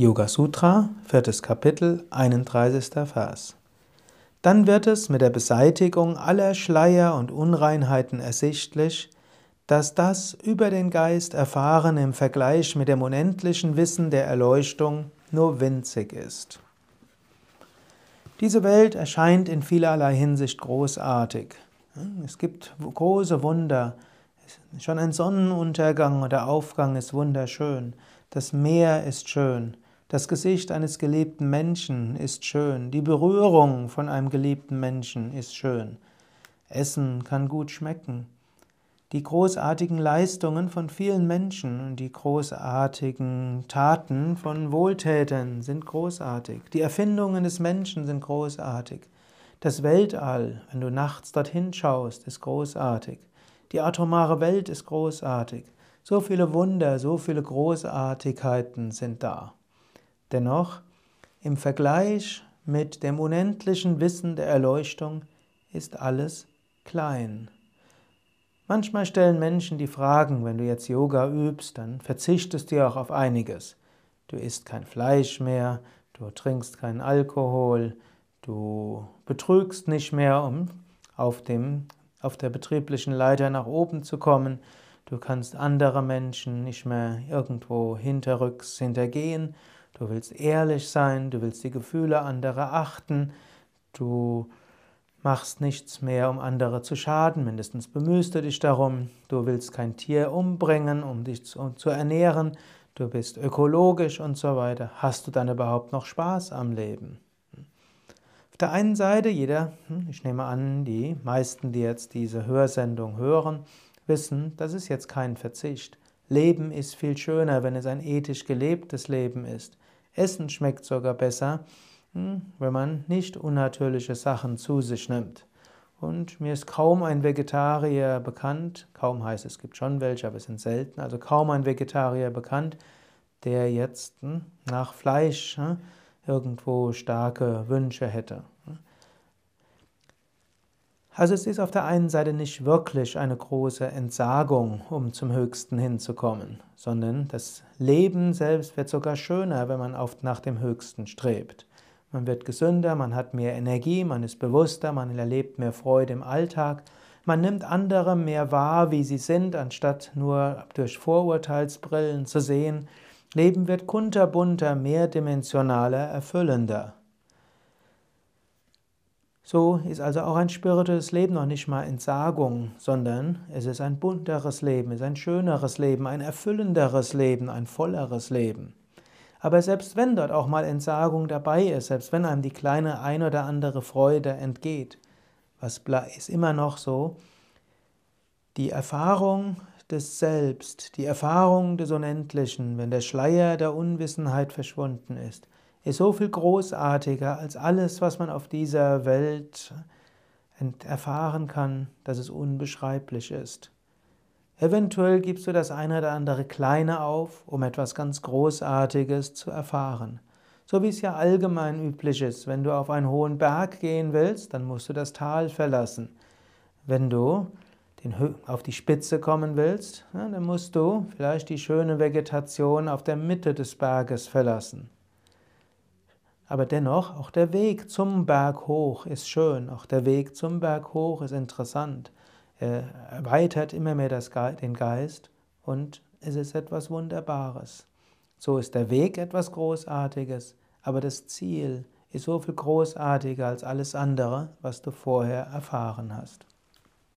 Yoga Sutra, viertes Kapitel, 31. Vers. Dann wird es mit der Beseitigung aller Schleier und Unreinheiten ersichtlich, dass das über den Geist erfahren im Vergleich mit dem unendlichen Wissen der Erleuchtung nur winzig ist. Diese Welt erscheint in vielerlei Hinsicht großartig. Es gibt große Wunder. Schon ein Sonnenuntergang oder Aufgang ist wunderschön. Das Meer ist schön. Das Gesicht eines geliebten Menschen ist schön. Die Berührung von einem geliebten Menschen ist schön. Essen kann gut schmecken. Die großartigen Leistungen von vielen Menschen und die großartigen Taten von Wohltätern sind großartig. Die Erfindungen des Menschen sind großartig. Das Weltall, wenn du nachts dorthin schaust, ist großartig. Die atomare Welt ist großartig. So viele Wunder, so viele Großartigkeiten sind da. Dennoch, im Vergleich mit dem unendlichen Wissen der Erleuchtung ist alles klein. Manchmal stellen Menschen die Fragen, wenn du jetzt Yoga übst, dann verzichtest du auch auf einiges. Du isst kein Fleisch mehr, du trinkst keinen Alkohol, du betrügst nicht mehr, um auf, dem, auf der betrieblichen Leiter nach oben zu kommen. Du kannst andere Menschen nicht mehr irgendwo hinterrücks hintergehen Du willst ehrlich sein, du willst die Gefühle anderer achten, du machst nichts mehr, um andere zu schaden, mindestens bemühst du dich darum, du willst kein Tier umbringen, um dich zu, zu ernähren, du bist ökologisch und so weiter. Hast du dann überhaupt noch Spaß am Leben? Auf der einen Seite, jeder, hm, ich nehme an, die meisten, die jetzt diese Hörsendung hören, wissen, das ist jetzt kein Verzicht. Leben ist viel schöner, wenn es ein ethisch gelebtes Leben ist. Essen schmeckt sogar besser, hm, wenn man nicht unnatürliche Sachen zu sich nimmt. Und mir ist kaum ein Vegetarier bekannt, kaum heißt es gibt schon welche, aber es sind selten, also kaum ein Vegetarier bekannt, der jetzt hm, nach Fleisch hm, irgendwo starke Wünsche hätte. Also es ist auf der einen Seite nicht wirklich eine große Entsagung, um zum Höchsten hinzukommen, sondern das Leben selbst wird sogar schöner, wenn man oft nach dem Höchsten strebt. Man wird gesünder, man hat mehr Energie, man ist bewusster, man erlebt mehr Freude im Alltag, man nimmt andere mehr wahr, wie sie sind, anstatt nur durch Vorurteilsbrillen zu sehen. Leben wird kunterbunter, mehrdimensionaler, erfüllender. So ist also auch ein spirituelles Leben noch nicht mal Entsagung, sondern es ist ein bunteres Leben, es ist ein schöneres Leben, ein erfüllenderes Leben, ein volleres Leben. Aber selbst wenn dort auch mal Entsagung dabei ist, selbst wenn einem die kleine ein oder andere Freude entgeht, was ist immer noch so? Die Erfahrung des Selbst, die Erfahrung des Unendlichen, wenn der Schleier der Unwissenheit verschwunden ist, ist so viel großartiger als alles, was man auf dieser Welt erfahren kann, dass es unbeschreiblich ist. Eventuell gibst du das eine oder andere Kleine auf, um etwas ganz Großartiges zu erfahren. So wie es ja allgemein üblich ist, wenn du auf einen hohen Berg gehen willst, dann musst du das Tal verlassen. Wenn du auf die Spitze kommen willst, dann musst du vielleicht die schöne Vegetation auf der Mitte des Berges verlassen. Aber dennoch, auch der Weg zum Berg hoch ist schön, auch der Weg zum Berg hoch ist interessant. Er erweitert immer mehr das, den Geist und es ist etwas Wunderbares. So ist der Weg etwas Großartiges, aber das Ziel ist so viel großartiger als alles andere, was du vorher erfahren hast.